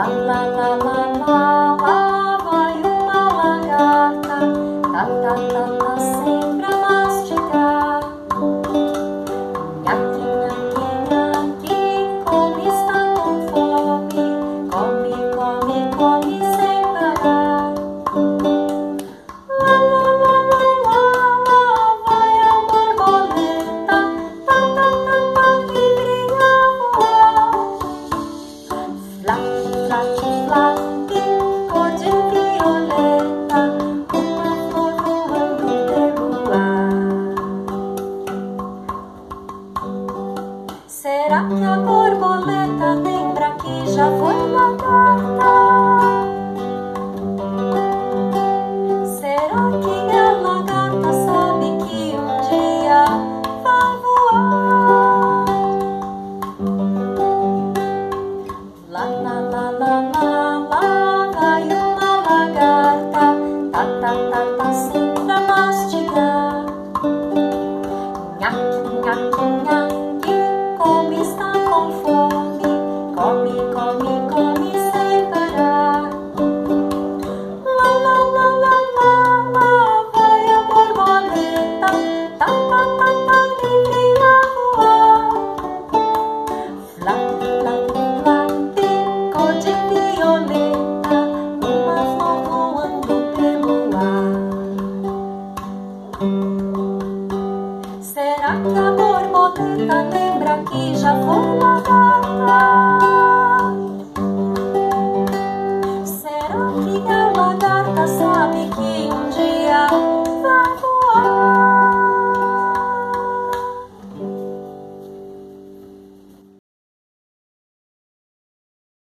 啦啦啦啦 Que A borboleta lembra que já foi lá. Será que a borboleta lembra que já foi uma